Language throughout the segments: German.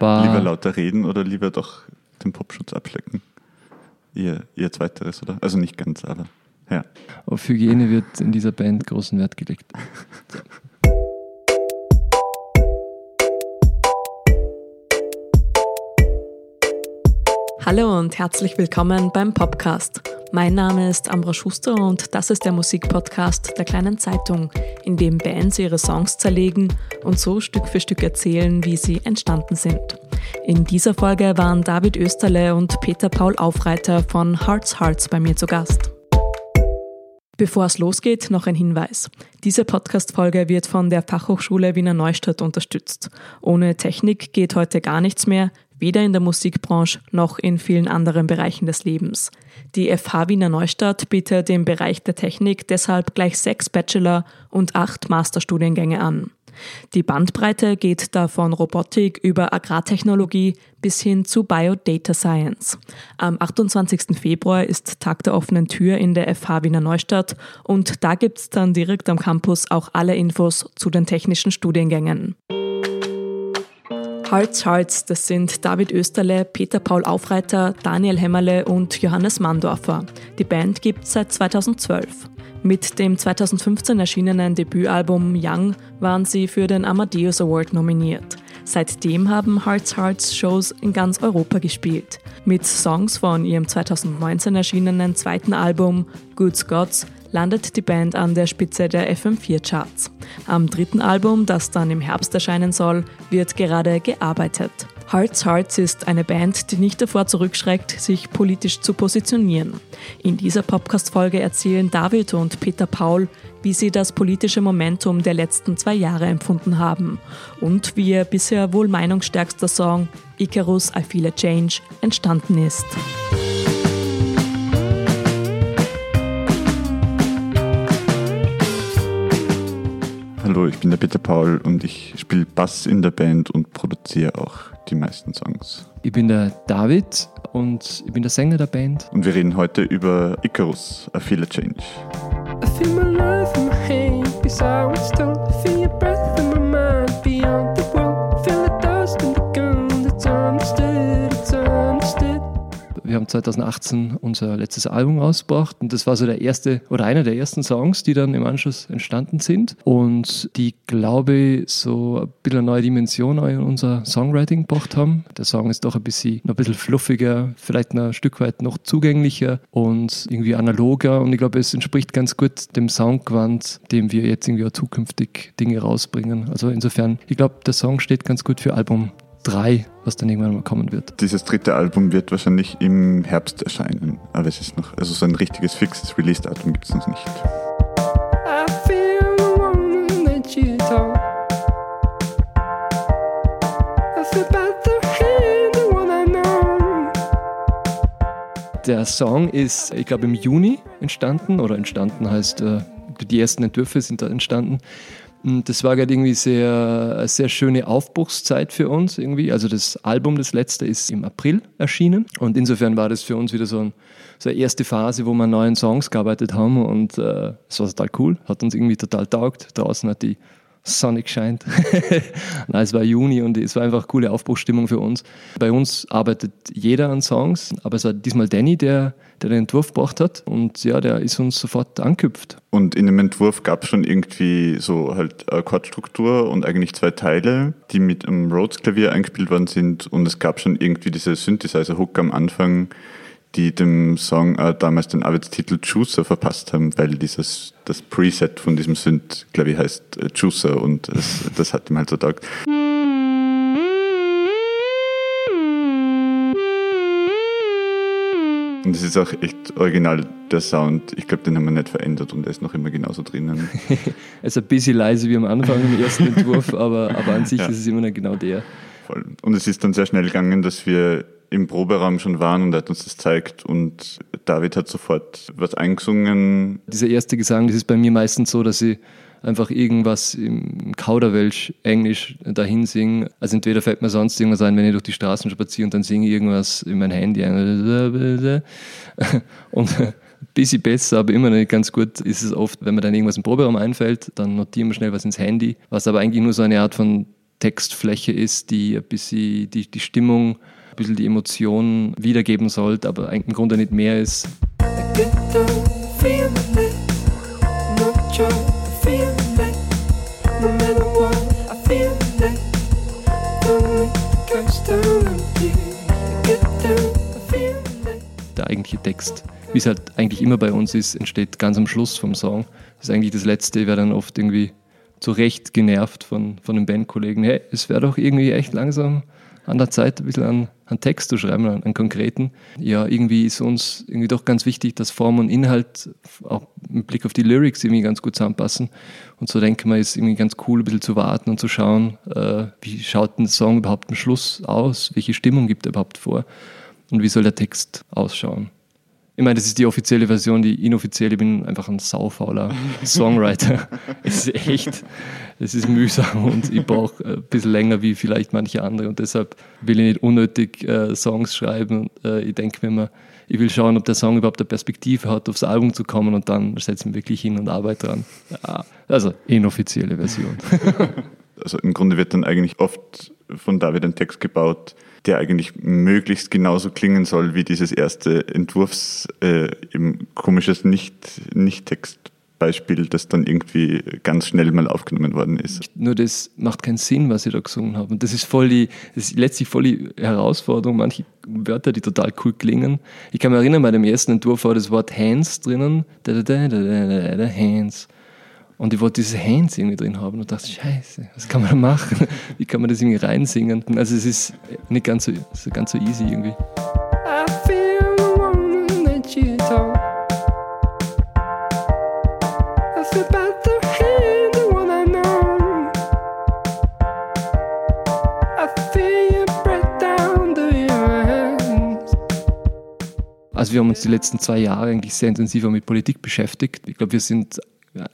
Bar. Lieber lauter reden oder lieber doch den Popschutz abschlecken? Ihr, ihr zweiteres, oder? Also nicht ganz, aber ja. Auf Hygiene wird in dieser Band großen Wert gelegt. Hallo und herzlich willkommen beim Popcast. Mein Name ist Ambra Schuster und das ist der Musikpodcast der kleinen Zeitung, in dem Bands ihre Songs zerlegen und so Stück für Stück erzählen, wie sie entstanden sind. In dieser Folge waren David Österle und Peter Paul Aufreiter von Hearts Hearts bei mir zu Gast. Bevor es losgeht, noch ein Hinweis. Diese Podcast-Folge wird von der Fachhochschule Wiener Neustadt unterstützt. Ohne Technik geht heute gar nichts mehr weder in der Musikbranche noch in vielen anderen Bereichen des Lebens. Die FH Wiener Neustadt bietet im Bereich der Technik deshalb gleich sechs Bachelor- und acht Masterstudiengänge an. Die Bandbreite geht da von Robotik über Agrartechnologie bis hin zu Biodata Science. Am 28. Februar ist Tag der offenen Tür in der FH Wiener Neustadt und da gibt's dann direkt am Campus auch alle Infos zu den technischen Studiengängen. Hearts Hearts, das sind David Österle, Peter Paul Aufreiter, Daniel Hämmerle und Johannes Mandorfer. Die Band gibt seit 2012. Mit dem 2015 erschienenen Debütalbum Young waren sie für den Amadeus Award nominiert. Seitdem haben Hearts Hearts Shows in ganz Europa gespielt. Mit Songs von ihrem 2019 erschienenen zweiten Album Good Gods landet die Band an der Spitze der FM4-Charts. Am dritten Album, das dann im Herbst erscheinen soll, wird gerade gearbeitet. Hearts Hearts ist eine Band, die nicht davor zurückschreckt, sich politisch zu positionieren. In dieser Podcast-Folge erzählen David und Peter Paul, wie sie das politische Momentum der letzten zwei Jahre empfunden haben und wie ihr bisher wohl meinungsstärkster Song Icarus I Feel a Change entstanden ist. Hallo, ich bin der Peter Paul und ich spiele Bass in der Band und produziere auch die meisten Songs. Ich bin der David und ich bin der Sänger der Band. Und wir reden heute über Icarus, A Feel a Change. I feel my life in my hand, beside what's told. I feel your breath in haben 2018 unser letztes Album rausgebracht und das war so der erste oder einer der ersten Songs, die dann im Anschluss entstanden sind und die, glaube ich, so ein bisschen eine neue Dimension in unser Songwriting gebracht haben. Der Song ist doch ein bisschen, noch ein bisschen fluffiger, vielleicht noch ein Stück weit noch zugänglicher und irgendwie analoger und ich glaube, es entspricht ganz gut dem Soundgewand, dem wir jetzt irgendwie auch zukünftig Dinge rausbringen. Also insofern, ich glaube, der Song steht ganz gut für Album 3, was dann irgendwann mal kommen wird. Dieses dritte Album wird wahrscheinlich im Herbst erscheinen, aber es ist noch, also so ein richtiges fixes Release-Datum gibt es noch nicht. Der Song ist, ich glaube, im Juni entstanden oder entstanden heißt, äh, die ersten Entwürfe sind da entstanden. Und das war gerade irgendwie sehr, eine sehr schöne Aufbruchszeit für uns irgendwie. Also das Album, das letzte, ist im April erschienen. Und insofern war das für uns wieder so, ein, so eine erste Phase, wo wir an neuen Songs gearbeitet haben. Und äh, es war total cool, hat uns irgendwie total taugt. Draußen hat die Sonne scheint. Nein, es war Juni und es war einfach coole Aufbruchsstimmung für uns. Bei uns arbeitet jeder an Songs, aber es war diesmal Danny, der, der den Entwurf gebracht hat und ja, der ist uns sofort angeküpft. Und in dem Entwurf gab es schon irgendwie so halt Akkordstruktur und eigentlich zwei Teile, die mit einem Rhodes-Klavier eingespielt worden sind und es gab schon irgendwie diese Synthesizer-Hook am Anfang, die dem Song äh, damals den Arbeitstitel Juicer verpasst haben, weil dieses das Preset von diesem Synth, glaube ich, heißt äh, Juicer und das, das hat ihm halt so taugt. Und es ist auch echt original, der Sound. Ich glaube, den haben wir nicht verändert und der ist noch immer genauso drinnen. es ist ein bisschen leise wie am Anfang im ersten Entwurf, aber, aber an sich ja. ist es immer noch genau der. Voll. Und es ist dann sehr schnell gegangen, dass wir im Proberaum schon waren und er hat uns das gezeigt und David hat sofort was eingesungen. Dieser erste Gesang, das ist bei mir meistens so, dass ich einfach irgendwas im Kauderwelsch Englisch dahin singe. Also entweder fällt mir sonst irgendwas ein, wenn ich durch die Straßen spaziere und dann singe ich irgendwas in mein Handy. Und ein bisschen besser, aber immer nicht ganz gut ist es oft, wenn mir dann irgendwas im Proberaum einfällt, dann notieren wir schnell was ins Handy, was aber eigentlich nur so eine Art von Textfläche ist, die ein bisschen die, die Stimmung, ein bisschen die Emotionen wiedergeben sollte, aber im Grunde nicht mehr ist. Der eigentliche Text, wie es halt eigentlich immer bei uns ist, entsteht ganz am Schluss vom Song. Das ist eigentlich das Letzte, wäre dann oft irgendwie zu Recht genervt von, von den Bandkollegen. Hey, es wäre doch irgendwie echt langsam an der Zeit, ein bisschen an, Text zu schreiben, an, an, konkreten. Ja, irgendwie ist uns irgendwie doch ganz wichtig, dass Form und Inhalt auch mit Blick auf die Lyrics irgendwie ganz gut zusammenpassen. Und so denke ich ist irgendwie ganz cool, ein bisschen zu warten und zu schauen, äh, wie schaut ein Song überhaupt am Schluss aus, welche Stimmung gibt er überhaupt vor und wie soll der Text ausschauen. Ich meine, das ist die offizielle Version, die inoffizielle, ich bin einfach ein saufauler Songwriter. es ist echt, es ist mühsam und ich brauche ein bisschen länger wie vielleicht manche andere und deshalb will ich nicht unnötig äh, Songs schreiben. Äh, ich denke mir immer, ich will schauen, ob der Song überhaupt eine Perspektive hat, aufs Album zu kommen und dann setze ich mich wirklich hin und arbeite dran. Ja, also inoffizielle Version. also im Grunde wird dann eigentlich oft von David ein Text gebaut, der eigentlich möglichst genauso klingen soll wie dieses erste Entwurfs, äh, eben komisches Nicht-Textbeispiel, nicht das dann irgendwie ganz schnell mal aufgenommen worden ist. Nur das macht keinen Sinn, was ich da gesungen habe. Und das ist voll die, das ist letztlich voll die Herausforderung. Manche Wörter, die total cool klingen. Ich kann mich erinnern, bei dem ersten Entwurf war das Wort Hands drinnen. Da, da, da, da, da, da, Hands. Und ich wollte diese Hands irgendwie drin haben und dachte, scheiße, was kann man da machen? Wie kann man das irgendwie reinsingen? Also es ist nicht ganz so, ganz so easy irgendwie. Also wir haben uns die letzten zwei Jahre eigentlich sehr intensiver mit Politik beschäftigt. Ich glaube, wir sind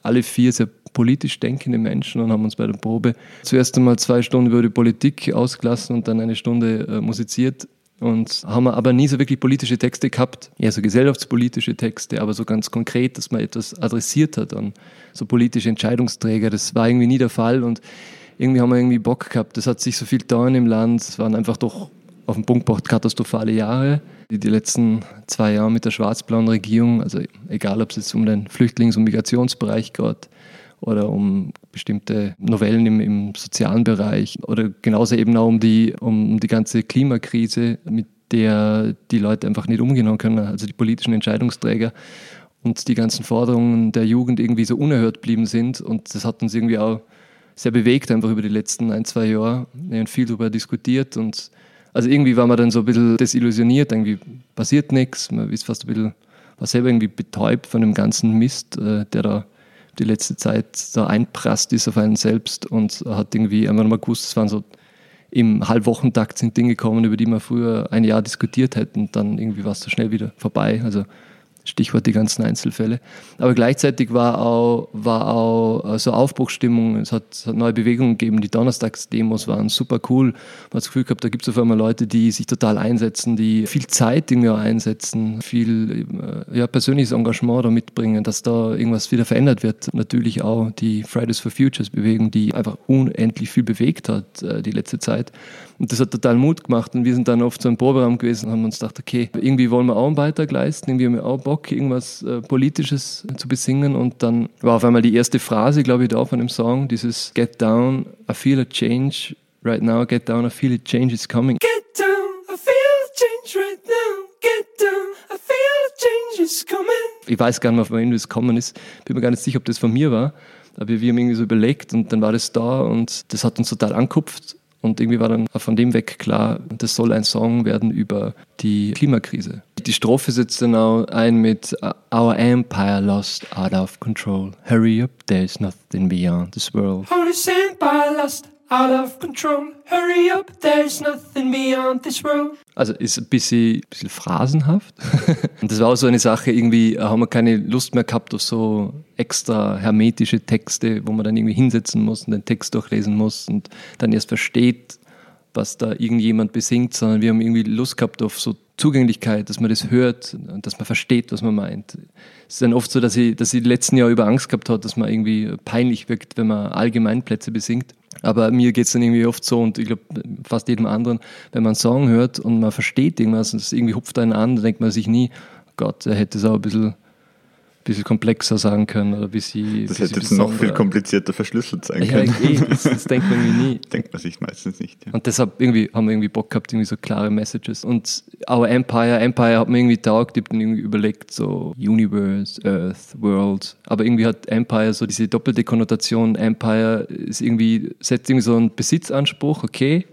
alle vier sehr politisch denkende Menschen und haben uns bei der Probe zuerst einmal zwei Stunden über die Politik ausgelassen und dann eine Stunde äh, musiziert und haben aber nie so wirklich politische Texte gehabt, eher so gesellschaftspolitische Texte, aber so ganz konkret, dass man etwas adressiert hat an so politische Entscheidungsträger. Das war irgendwie nie der Fall und irgendwie haben wir irgendwie Bock gehabt. Das hat sich so viel getan im Land. Es waren einfach doch auf den Punkt gebracht katastrophale Jahre die, die letzten zwei Jahre mit der schwarz-blauen Regierung, also egal ob es jetzt um den Flüchtlings- und Migrationsbereich geht oder um bestimmte Novellen im, im sozialen Bereich oder genauso eben auch um die, um die ganze Klimakrise, mit der die Leute einfach nicht umgehen können, also die politischen Entscheidungsträger und die ganzen Forderungen der Jugend irgendwie so unerhört blieben sind. Und das hat uns irgendwie auch sehr bewegt, einfach über die letzten ein, zwei Jahre. Haben viel darüber diskutiert und also irgendwie war man dann so ein bisschen desillusioniert, irgendwie passiert nichts, man ist fast ein bisschen, war selber irgendwie betäubt von dem ganzen Mist, äh, der da die letzte Zeit da einprasst ist auf einen selbst und hat irgendwie einfach mal gewusst, es waren so im Halbwochentakt sind Dinge gekommen, über die wir früher ein Jahr diskutiert hätten, dann irgendwie war es so schnell wieder vorbei. Also Stichwort die ganzen Einzelfälle. Aber gleichzeitig war auch, war auch so Aufbruchstimmung. Es hat, es hat neue Bewegungen gegeben. Die Donnerstagsdemos waren super cool. Man hat das Gefühl gehabt, da gibt es auf einmal Leute, die sich total einsetzen, die viel Zeit irgendwie auch einsetzen, viel äh, ja, persönliches Engagement da mitbringen, dass da irgendwas wieder verändert wird. Natürlich auch die Fridays for Futures Bewegung, die einfach unendlich viel bewegt hat äh, die letzte Zeit. Und das hat total Mut gemacht. Und wir sind dann oft so im Proberaum gewesen und haben uns gedacht, okay, irgendwie wollen wir auch einen Beitrag leisten, irgendwie haben wir auch Bock, irgendwas äh, Politisches zu besingen. Und dann war auf einmal die erste Phrase, glaube ich, da von dem Song, dieses Get down, I feel a change right now, get down, I feel a change is coming. Get down, I feel a change right now, get down, I feel a change is coming. Ich weiß gar nicht mehr, wem das kommen ist. Bin mir gar nicht sicher, ob das von mir war. Aber wir haben irgendwie so überlegt und dann war das da und das hat uns total ankupft und irgendwie war dann von dem weg klar, das soll ein Song werden über die Klimakrise. Die Strophe setzt dann auch ein mit Our empire lost out of control. Hurry up, there's nothing beyond this world. Holy empire lost out of control. Hurry up, there's nothing beyond this world. Also ist ein bisschen, bisschen phrasenhaft. Und das war auch so eine Sache, irgendwie haben wir keine Lust mehr gehabt auf so extra hermetische Texte, wo man dann irgendwie hinsetzen muss und den Text durchlesen muss und dann erst versteht, was da irgendjemand besingt, sondern wir haben irgendwie Lust gehabt auf so Zugänglichkeit, dass man das hört und dass man versteht, was man meint. Es ist dann oft so, dass ich, dass ich letzten Jahre über Angst gehabt habe, dass man irgendwie peinlich wirkt, wenn man Allgemeinplätze besingt. Aber mir geht es dann irgendwie oft so und ich glaube fast jedem anderen, wenn man einen Song hört und man versteht irgendwas und es irgendwie hupft einen an, dann denkt man sich nie, Gott, er hätte es auch ein bisschen bisschen komplexer sagen können oder wie sie. Das hätte jetzt noch viel komplizierter verschlüsselt sein ja, können. Eh, das, das denkt man irgendwie nie. Denkt man sich meistens nicht. Ja. Und deshalb irgendwie haben wir irgendwie Bock gehabt, irgendwie so klare Messages. Und Our Empire, Empire hat mir irgendwie taugt, ich habe dann irgendwie überlegt, so Universe, Earth, World. Aber irgendwie hat Empire so diese doppelte Konnotation. Empire ist irgendwie, setzt irgendwie so einen Besitzanspruch, okay,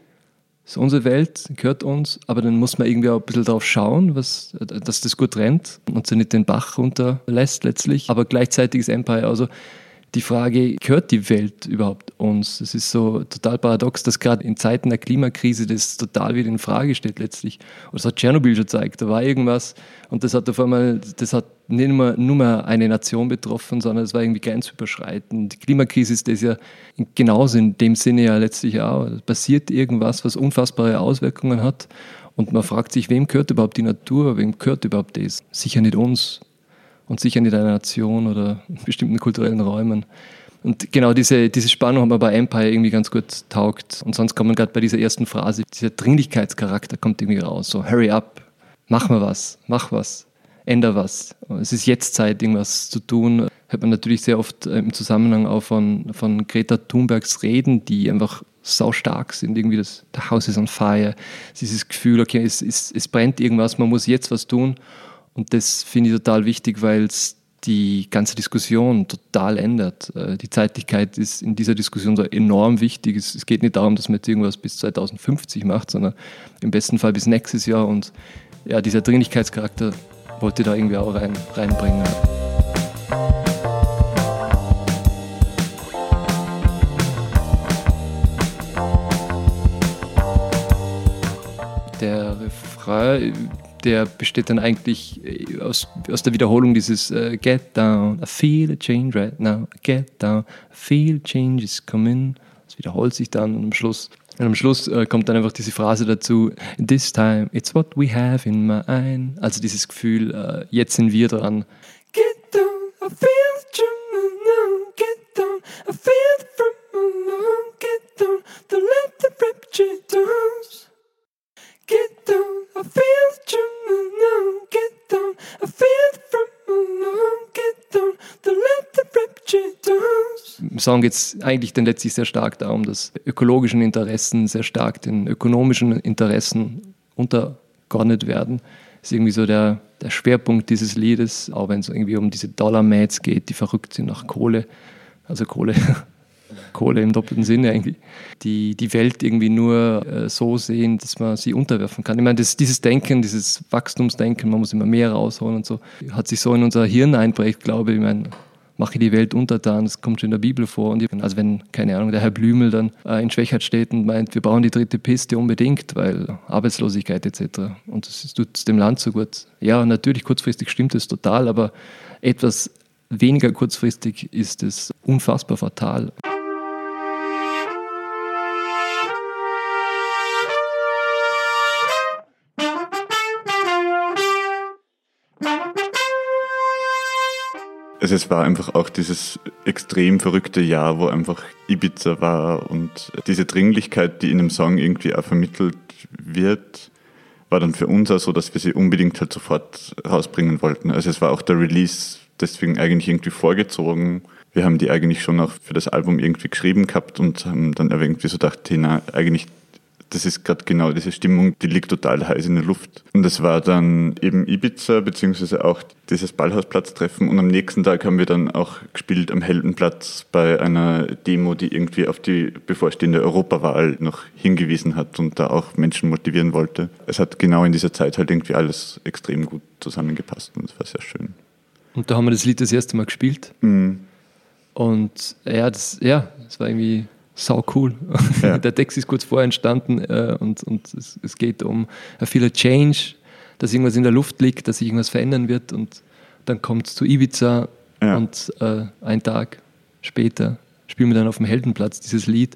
ist unsere Welt, gehört uns, aber dann muss man irgendwie auch ein bisschen darauf schauen, was, dass das gut rennt und sie nicht den Bach runterlässt letztlich. Aber gleichzeitig ist Empire also die Frage, gehört die Welt überhaupt uns? Das ist so total paradox, dass gerade in Zeiten der Klimakrise das total wieder in Frage steht letztlich. Und das hat Tschernobyl schon gezeigt. Da war irgendwas und das hat auf einmal, das hat nicht nur, nur mehr eine Nation betroffen, sondern es war irgendwie grenzüberschreitend. Die Klimakrise ist das ja genauso in dem Sinne ja letztlich auch. Es passiert irgendwas, was unfassbare Auswirkungen hat. Und man fragt sich, wem gehört überhaupt die Natur? Wem gehört überhaupt das? Sicher nicht uns und sicher nicht einer Nation oder bestimmten kulturellen Räumen. Und genau diese, diese Spannung haben wir bei Empire irgendwie ganz gut taugt. Und sonst kommt man gerade bei dieser ersten Phrase, dieser Dringlichkeitscharakter kommt irgendwie raus. So, hurry up, mach mal was, mach was, änder was. Es ist jetzt Zeit, irgendwas zu tun. Hört man natürlich sehr oft äh, im Zusammenhang auch von, von Greta Thunbergs Reden, die einfach sau stark sind. Irgendwie das, the house is on fire. Dieses Gefühl, okay, es, es, es brennt irgendwas, man muss jetzt was tun. Und das finde ich total wichtig, weil es die ganze Diskussion total ändert. Äh, die Zeitlichkeit ist in dieser Diskussion so enorm wichtig. Es geht nicht darum, dass man jetzt irgendwas bis 2050 macht, sondern im besten Fall bis nächstes Jahr. Und ja, dieser Dringlichkeitscharakter wollte da irgendwie auch rein, reinbringen. Der Refrain der besteht dann eigentlich äh, aus, aus der Wiederholung dieses uh, Get down, I feel a change right now, get down, I feel change is coming. Das wiederholt sich dann und am Schluss, und am Schluss uh, kommt dann einfach diese Phrase dazu, This time it's what we have in mind. Also dieses Gefühl, uh, jetzt sind wir dran. Get down, I feel the get down, I feel the from get down, don't let the rapture dance. Get down, I feel the now. Get down, I feel from now. Get down, don't let the rapture dance. Im Song geht es eigentlich dann letztlich sehr stark darum, dass ökologischen Interessen sehr stark den ökonomischen Interessen untergeordnet werden. Das ist irgendwie so der, der Schwerpunkt dieses Liedes, auch wenn es irgendwie um diese Dollar-Mats geht, die verrückt sind nach Kohle. Also Kohle Kohle im doppelten Sinne eigentlich, die die Welt irgendwie nur äh, so sehen, dass man sie unterwerfen kann. Ich meine, das, dieses Denken, dieses Wachstumsdenken, man muss immer mehr rausholen und so, hat sich so in unser Hirn einprägt, glaube ich. Ich meine, mache die Welt untertan, das kommt schon in der Bibel vor. Und ich, also wenn, keine Ahnung, der Herr Blümel dann äh, in Schwächert steht und meint, wir brauchen die dritte Piste unbedingt, weil Arbeitslosigkeit etc. Und das tut dem Land so gut. Ja, natürlich kurzfristig stimmt es total, aber etwas weniger kurzfristig ist es unfassbar fatal. Also es war einfach auch dieses extrem verrückte Jahr, wo einfach Ibiza war und diese Dringlichkeit, die in dem Song irgendwie auch vermittelt wird, war dann für uns auch so, dass wir sie unbedingt halt sofort rausbringen wollten. Also es war auch der Release deswegen eigentlich irgendwie vorgezogen. Wir haben die eigentlich schon auch für das Album irgendwie geschrieben gehabt und haben dann irgendwie so gedacht, hey, na, eigentlich das ist gerade genau diese Stimmung, die liegt total heiß in der Luft. Und das war dann eben Ibiza, beziehungsweise auch dieses Ballhausplatztreffen. Und am nächsten Tag haben wir dann auch gespielt am Heldenplatz bei einer Demo, die irgendwie auf die bevorstehende Europawahl noch hingewiesen hat und da auch Menschen motivieren wollte. Es hat genau in dieser Zeit halt irgendwie alles extrem gut zusammengepasst und es war sehr schön. Und da haben wir das Lied das erste Mal gespielt. Mhm. Und ja, das, ja, das war irgendwie sau cool. Ja. Der Text ist kurz vorher entstanden äh, und, und es, es, geht um a feel a change, dass irgendwas in der Luft liegt, dass sich irgendwas verändern wird und dann kommt es zu Ibiza ja. und äh, ein Tag später spielen wir dann auf dem Heldenplatz dieses Lied.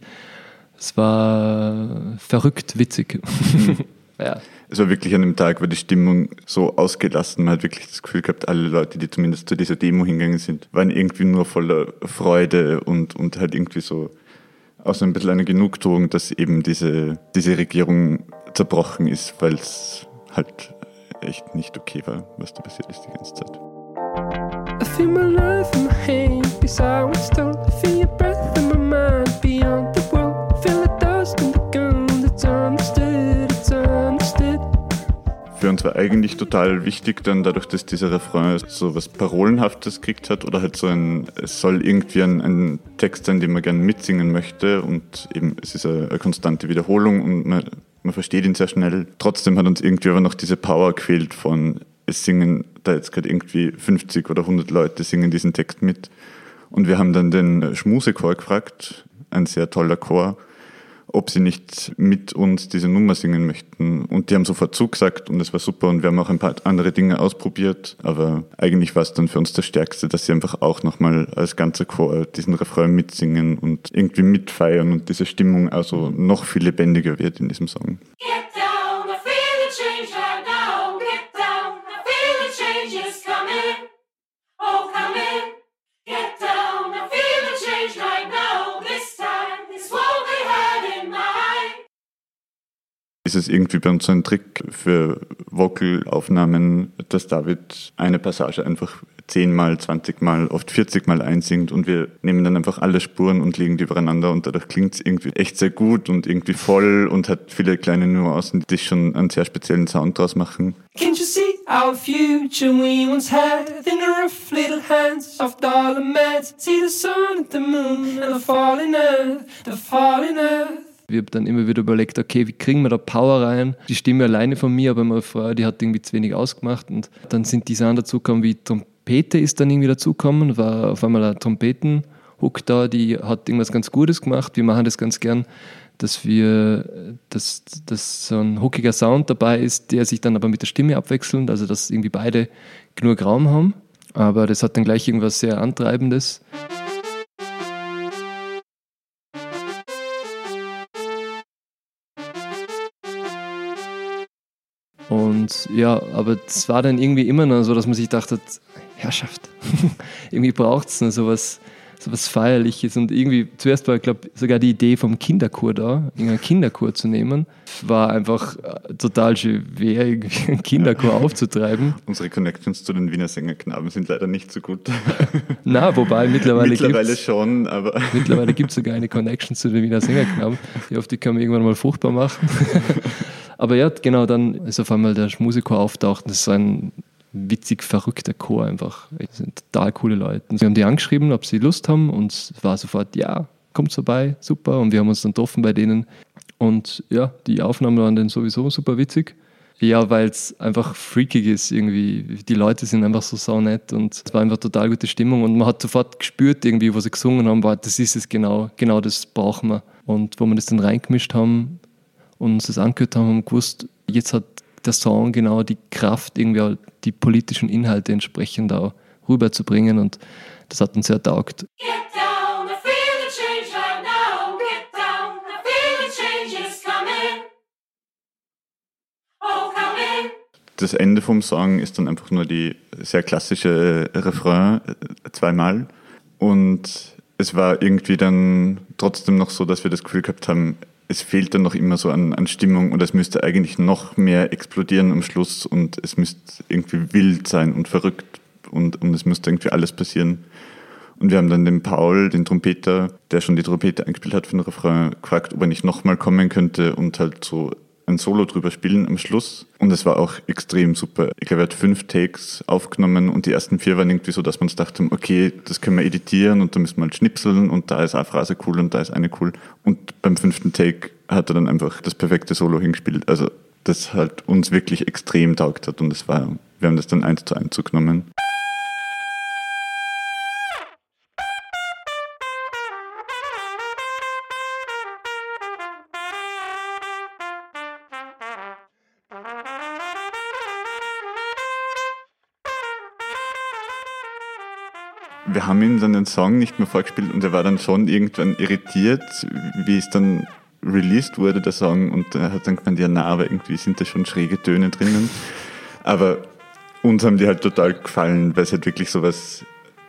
Es war verrückt witzig. Mhm. ja. Es war wirklich an dem Tag, war die Stimmung so ausgelassen. Man hat wirklich das Gefühl gehabt, alle Leute, die zumindest zu dieser Demo hingegangen sind, waren irgendwie nur voller Freude und, und halt irgendwie so auch so ein bisschen eine Genugtuung, dass eben diese, diese Regierung zerbrochen ist, weil es halt echt nicht okay war, was da passiert ist die ganze Zeit. I feel my life in my hand, beside Uns war eigentlich total wichtig dann dadurch, dass dieser Refrain so was Parolenhaftes gekriegt hat oder halt so ein, es soll irgendwie ein, ein Text sein, den man gerne mitsingen möchte und eben es ist eine, eine konstante Wiederholung und man, man versteht ihn sehr schnell. Trotzdem hat uns irgendwie aber noch diese Power gefehlt von es singen da jetzt gerade irgendwie 50 oder 100 Leute singen diesen Text mit. Und wir haben dann den Schmusechor gefragt, ein sehr toller Chor, ob sie nicht mit uns diese Nummer singen möchten. Und die haben sofort zugesagt und es war super und wir haben auch ein paar andere Dinge ausprobiert. Aber eigentlich war es dann für uns das Stärkste, dass sie einfach auch nochmal als ganzer Chor diesen Refrain mitsingen und irgendwie mitfeiern und diese Stimmung also noch viel lebendiger wird in diesem Song. Yeah. Ist es irgendwie bei uns so ein Trick für Vocalaufnahmen, dass David eine Passage einfach zehnmal, zwanzigmal, oft vierzigmal einsingt und wir nehmen dann einfach alle Spuren und legen die übereinander und dadurch klingt es irgendwie echt sehr gut und irgendwie voll und hat viele kleine Nuancen, die schon einen sehr speziellen Sound draus machen. Can't you see our future we once had in the rough little hands of dollar mats? See the sun and the moon and the falling earth, the falling earth. Wir haben dann immer wieder überlegt, okay, wie kriegen wir da Power rein? Die Stimme alleine von mir, aber meine Frau, die hat irgendwie zu wenig ausgemacht. Und dann sind die Sachen dazugekommen, wie Trompete ist dann irgendwie dazugekommen, war auf einmal ein Trompetenhook da, die hat irgendwas ganz Gutes gemacht. Wir machen das ganz gern, dass wir, dass, dass so ein hookiger Sound dabei ist, der sich dann aber mit der Stimme abwechselt, also dass irgendwie beide genug Raum haben. Aber das hat dann gleich irgendwas sehr Antreibendes. Und ja, aber es war dann irgendwie immer noch so, dass man sich dachte, Herrschaft, irgendwie braucht es noch sowas, sowas Feierliches. Und irgendwie, zuerst war, ich glaube, sogar die Idee vom Kinderchor da, einen Kinderchor zu nehmen. War einfach äh, total schwer, irgendwie einen Kinderchor aufzutreiben. Unsere Connections zu den Wiener Sängerknaben sind leider nicht so gut. Na, wobei mittlerweile Mittlerweile schon, aber... Mittlerweile gibt es sogar eine Connection zu den Wiener Sängerknaben. Ich hoffe, die kann man irgendwann mal fruchtbar machen. Aber ja, genau, dann ist auf einmal der Schmusikchor auftaucht und das ist so ein witzig verrückter Chor einfach. Das sind total coole Leute. Wir haben die angeschrieben, ob sie Lust haben und es war sofort, ja, kommt vorbei, super. Und wir haben uns dann getroffen bei denen. Und ja, die Aufnahmen waren dann sowieso super witzig. Ja, weil es einfach freakig ist irgendwie. Die Leute sind einfach so saunett und es war einfach total gute Stimmung und man hat sofort gespürt irgendwie, wo sie gesungen haben, war, das ist es genau, genau das brauchen wir. Und wo wir das dann reingemischt haben, und uns das angehört haben, haben gewusst, jetzt hat der Song genau die Kraft, irgendwie die politischen Inhalte entsprechend auch rüberzubringen und das hat uns sehr taugt. Oh, das Ende vom Song ist dann einfach nur die sehr klassische Refrain äh, zweimal. Und es war irgendwie dann trotzdem noch so, dass wir das Gefühl gehabt haben, es fehlt dann noch immer so an, an Stimmung und es müsste eigentlich noch mehr explodieren am Schluss und es müsste irgendwie wild sein und verrückt und, und es müsste irgendwie alles passieren. Und wir haben dann den Paul, den Trompeter, der schon die Trompete eingespielt hat für den Refrain, gefragt, ob er nicht nochmal kommen könnte und halt so ein Solo drüber spielen am Schluss. Und es war auch extrem super. Ich glaube, er hat fünf Takes aufgenommen und die ersten vier waren irgendwie so, dass wir uns dachten, okay, das können wir editieren und da müssen wir halt schnipseln und da ist eine Phrase cool und da ist eine cool. Und beim fünften Take hat er dann einfach das perfekte Solo hingespielt. Also das halt uns wirklich extrem taugt hat und es war, wir haben das dann eins zu eins zugenommen. Haben ihm dann den Song nicht mehr vorgespielt und er war dann schon irgendwann irritiert, wie es dann released wurde, der Song. Und er hat dann gemeint, ja, na, aber irgendwie sind da schon schräge Töne drinnen. Aber uns haben die halt total gefallen, weil es halt wirklich so was,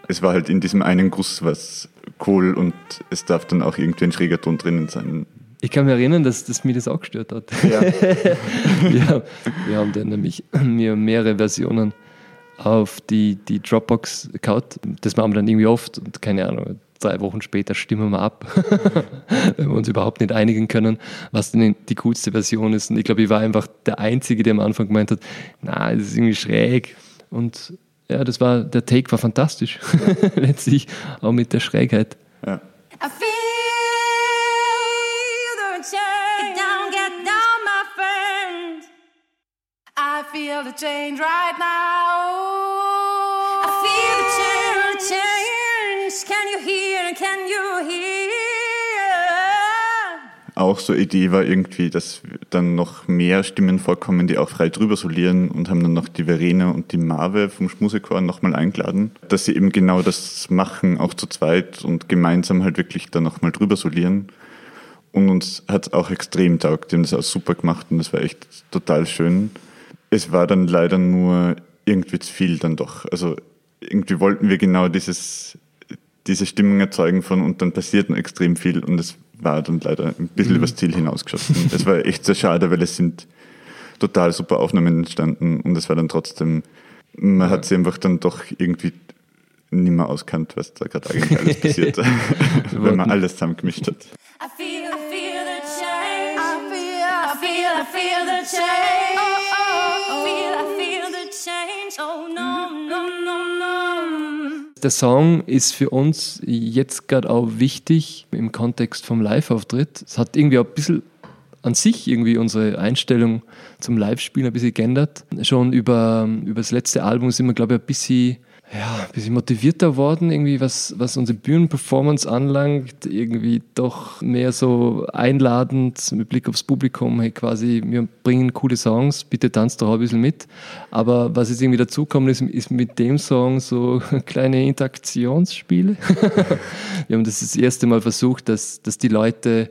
es war halt in diesem einen Guss was cool und es darf dann auch irgendwie ein schräger Ton drinnen sein. Ich kann mich erinnern, dass, dass mir das auch gestört hat. Ja. wir, wir haben dann nämlich mir mehrere Versionen auf die, die Dropbox gehaut. Das machen wir dann irgendwie oft und keine Ahnung, drei Wochen später stimmen wir ab, wenn wir uns überhaupt nicht einigen können, was denn die coolste Version ist. Und ich glaube, ich war einfach der Einzige, der am Anfang gemeint hat, na, das ist irgendwie schräg. Und ja, das war, der Take war fantastisch. Letztlich auch mit der Schrägheit. Ja. Feel the change right now. I feel the change, change. Can you hear? Can you hear? Auch so Idee war irgendwie, dass dann noch mehr Stimmen vorkommen, die auch frei drüber solieren und haben dann noch die Verena und die Marve vom Schmusechor nochmal eingeladen, dass sie eben genau das machen, auch zu zweit und gemeinsam halt wirklich dann nochmal drüber solieren. Und uns hat es auch extrem taugt, die haben das auch super gemacht und das war echt total schön. Es war dann leider nur irgendwie zu viel dann doch. Also irgendwie wollten wir genau dieses, diese Stimmung erzeugen von und dann passiert extrem viel und es war dann leider ein bisschen übers Ziel hinausgeschossen. Es war echt sehr schade, weil es sind total super Aufnahmen entstanden und es war dann trotzdem, man hat sie einfach dann doch irgendwie nicht mehr auskannt, was da gerade eigentlich alles passiert, wenn man alles zusammengemischt hat. I feel, I feel the change. I feel, I feel, I feel the change. Der Song ist für uns jetzt gerade auch wichtig im Kontext vom Live-Auftritt. Es hat irgendwie auch ein bisschen an sich irgendwie unsere Einstellung zum Live-Spielen ein bisschen geändert. Schon über, über das letzte Album sind wir, glaube ich, ein bisschen, ja, ein bisschen motivierter worden, irgendwie, was, was unsere Bühnenperformance anlangt. Irgendwie doch mehr so einladend mit Blick aufs Publikum. Hey, quasi, wir bringen coole Songs, bitte tanzt doch ein bisschen mit. Aber was jetzt irgendwie dazukommt, ist, ist mit dem Song so kleine Interaktionsspiele. wir haben das das erste Mal versucht, dass, dass die Leute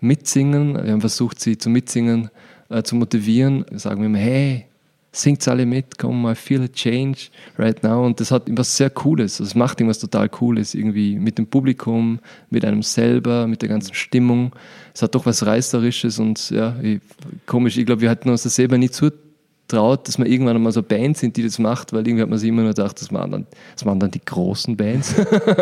mitsingen. Wir haben versucht, sie zum Mitsingen äh, zu motivieren. Wir sagen immer, hey, singt alle mit, komm, I feel a change right now. Und das hat etwas sehr Cooles. Das macht irgendwas total Cooles, irgendwie mit dem Publikum, mit einem selber, mit der ganzen Stimmung. Es hat doch was Reißerisches und ja, ich, komisch. Ich glaube, wir hatten uns das selber nie zutraut, dass wir irgendwann einmal so eine Band sind, die das macht, weil irgendwie hat man sich immer nur gedacht, das waren dann, das waren dann die großen Bands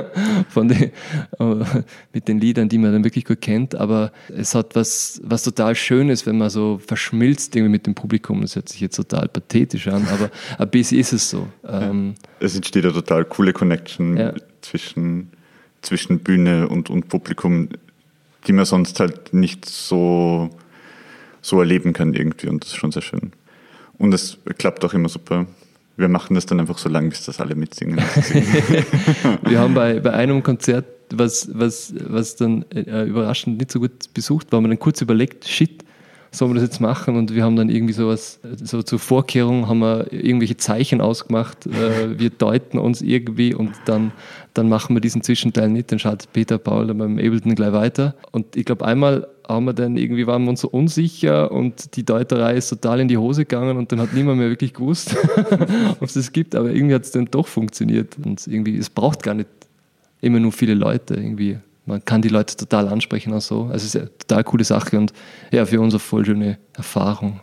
von den, äh, mit den Liedern, die man dann wirklich gut kennt. Aber es hat was, was total Schönes, wenn man so verschmilzt irgendwie mit dem Publikum. Das hört sich jetzt total pathetisch an, aber ein bisschen ist es so. Ähm, Es entsteht eine total coole Connection Ja. zwischen, zwischen Bühne und, und Publikum, die man sonst halt nicht so, so erleben kann irgendwie und das ist schon sehr schön. Und es klappt auch immer super. Wir machen das dann einfach so lange, bis das alle mitsingen. Wir haben bei, bei einem Konzert, was, was, was dann äh, überraschend nicht so gut besucht war, haben wir dann kurz überlegt, shit, sollen wir das jetzt machen? Und wir haben dann irgendwie sowas, so zur Vorkehrung haben wir irgendwelche Zeichen ausgemacht, äh, wir deuten uns irgendwie und dann, dann machen wir diesen Zwischenteil nicht, dann schaut Peter Paul beim Ableton gleich weiter. Und ich glaube, einmal haben wir dann irgendwie waren wir uns so unsicher und die Deuterei ist total in die Hose gegangen und dann hat niemand mehr wirklich gewusst, ob es das gibt, aber irgendwie hat es dann doch funktioniert und irgendwie, es braucht gar nicht immer nur viele Leute irgendwie. Man kann die Leute total ansprechen auch so. Also es ist eine total coole Sache und ja, für uns eine voll schöne Erfahrung.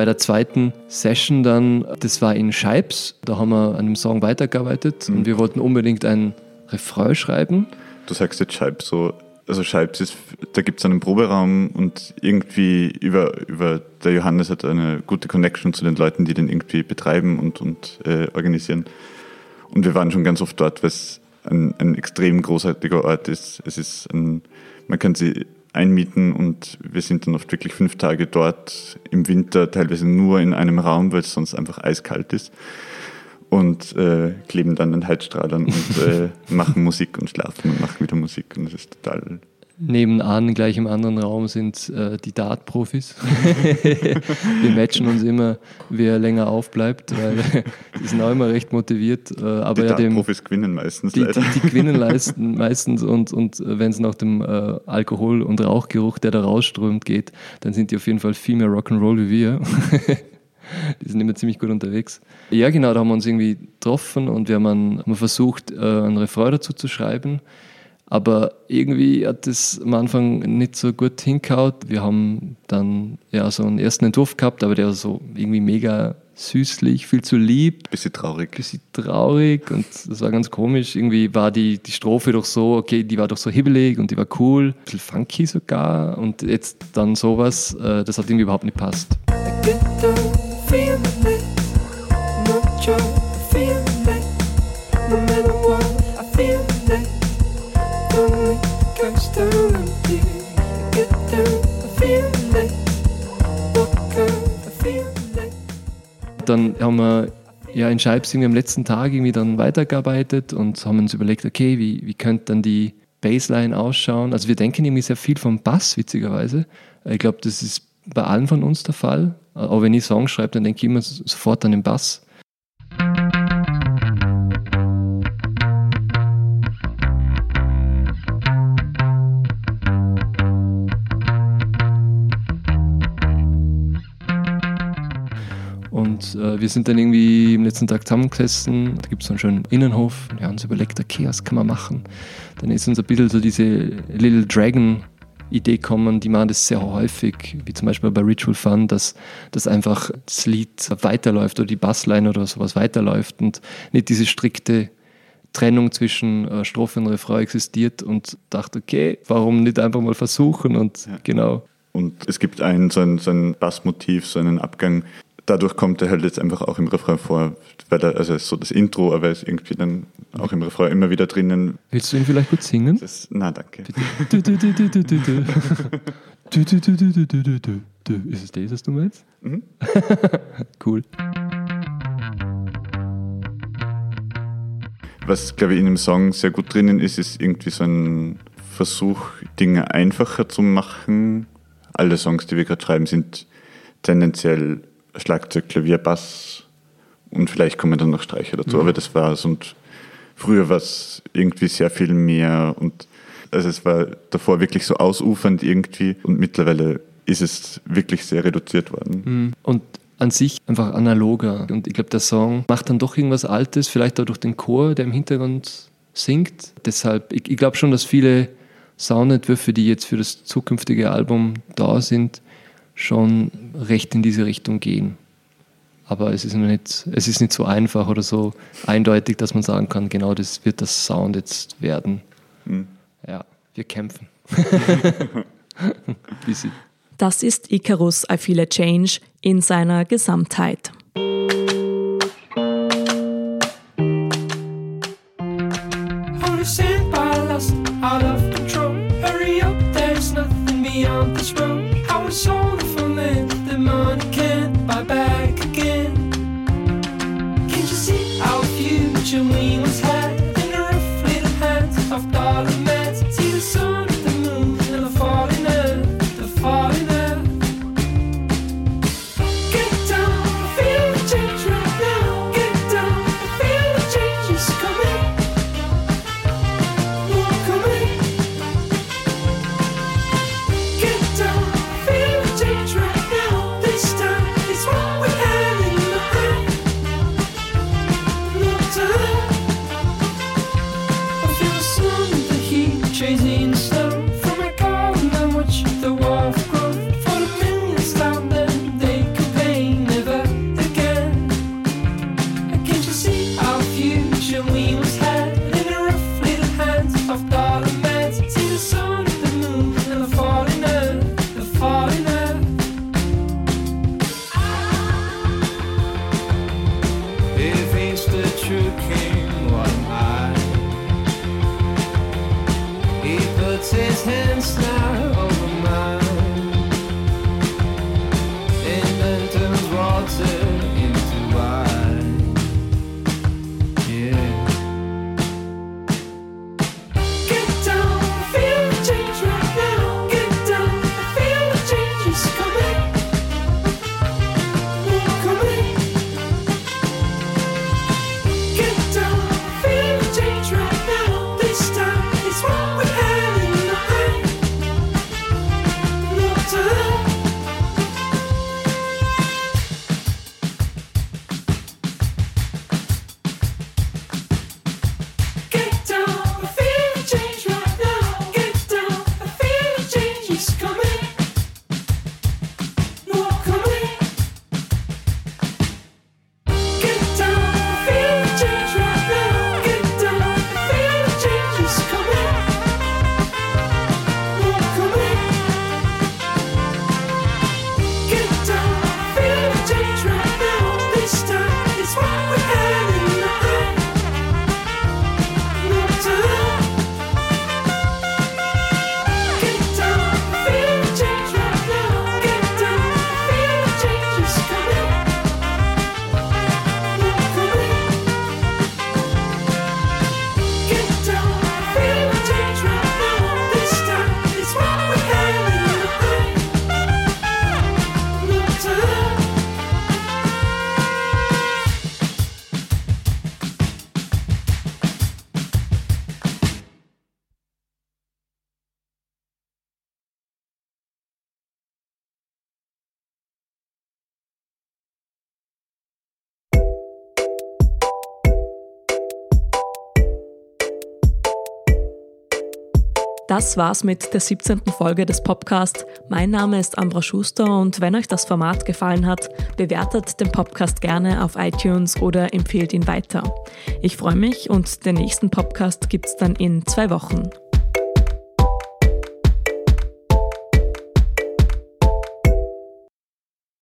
Bei der zweiten Session dann, das war in Scheibs, da haben wir an einem Song weitergearbeitet und wir wollten unbedingt ein Refrain schreiben. Du sagst jetzt Scheib so, also Scheib ist, da gibt es einen Proberaum und irgendwie über, über der Johannes hat eine gute Connection zu den Leuten, die den irgendwie betreiben und, und äh, organisieren. Und wir waren schon ganz oft dort, weil es ein, ein extrem großartiger Ort ist. Es ist ein, man kann sie einmieten und wir sind dann oft wirklich fünf Tage dort im Winter, teilweise nur in einem Raum, weil es sonst einfach eiskalt ist. Und äh, kleben dann an Heizstrahlern und äh, machen Musik und schlafen und machen wieder Musik. Und das ist total nebenan, gleich im anderen Raum, sind äh, die Dart-Profis. wir matchen uns immer, wer länger aufbleibt, weil die sind auch immer recht motiviert. Äh, aber Die ja, dem, Profis gewinnen meistens die, leider. die, die gewinnen leisten, meistens und, und äh, wenn es nach dem äh, Alkohol- und Rauchgeruch, der da rausströmt, geht, dann sind die auf jeden Fall viel mehr Rock'n'Roll wie wir. die sind immer ziemlich gut unterwegs. Ja, genau, da haben wir uns irgendwie getroffen und wir haben, einen, haben versucht, äh, einen Refrain dazu zu schreiben. Aber irgendwie hat das am Anfang nicht so gut hingehaut. Wir haben dann ja so einen ersten Entwurf gehabt, aber der war so irgendwie mega süßlich, viel zu lieb Bisschen traurig. bisschen traurig und das war ganz komisch. Irgendwie war die, die Strophe doch so, okay, die war doch so hibbelig und die war cool, ein bisschen funky sogar und jetzt dann sowas, äh, das hat irgendwie überhaupt nicht passt. Dann haben wir ja in Scheibs irgendwie am letzten Tag irgendwie dann weitergearbeitet und haben uns überlegt, okay, wie, wie könnte dann die Bassline ausschauen? Also wir denken irgendwie sehr viel vom Bass, witzigerweise. Ich glaube, das ist bei allen von uns der Fall. Auch wenn ich Songs schreibe, dann denke ich immer sofort an den Bass. Wir sind dann irgendwie im letzten Tag zusammengesessen. Da gibt es so einen schönen Innenhof. Wir haben uns überlegt, okay, was kann man machen? Dann ist uns ein bisschen so diese Little Dragon Idee kommen, die machen das sehr häufig, wie zum Beispiel bei Ritual Fun, dass, dass einfach das Lied weiterläuft oder die Bassline oder sowas weiterläuft und nicht diese strikte Trennung zwischen äh, Strophe und Refrain existiert und dachte, okay, warum nicht einfach mal versuchen und genau. Und es gibt ein, so ein, so ein Bassmotiv, so einen Abgang dadurch kommt er halt jetzt einfach auch im Refrain vor, weil er, also so das Intro, aber ist irgendwie dann auch im Refrain immer wieder drinnen. Willst du ihn vielleicht gut singen? Das, na, danke. Ist es das, was du meinst? Mhm. cool. Was, glaube ich, in dem Song sehr gut drinnen ist, ist irgendwie so ein Versuch, Dinge einfacher zu machen. Alle Songs, die wir gerade schreiben, sind tendenziell Schlagzeug, Klavier, Bass und vielleicht kommen dann noch Streicher dazu. Aber das war so und früher war es irgendwie sehr viel mehr und also es war davor wirklich so ausufernd irgendwie und mittlerweile ist es wirklich sehr reduziert worden. Und an sich einfach analoger. Und ich glaube, der Song macht dann doch irgendwas Altes, vielleicht auch durch den Chor, der im Hintergrund singt. Deshalb, ich, ich glaube schon, dass viele Soundentwürfe, die jetzt für das zukünftige Album da sind, schon recht in diese Richtung gehen. Aber es ist, nicht, es ist nicht so einfach oder so eindeutig, dass man sagen kann, genau das wird das Sound jetzt werden. Ja, wir kämpfen. Das ist Icarus I Feel a Change in seiner Gesamtheit. Das war's mit der 17. Folge des Podcast. Mein Name ist Ambra Schuster und wenn euch das Format gefallen hat, bewertet den Podcast gerne auf iTunes oder empfehlt ihn weiter. Ich freue mich und den nächsten Podcast gibt's dann in zwei Wochen.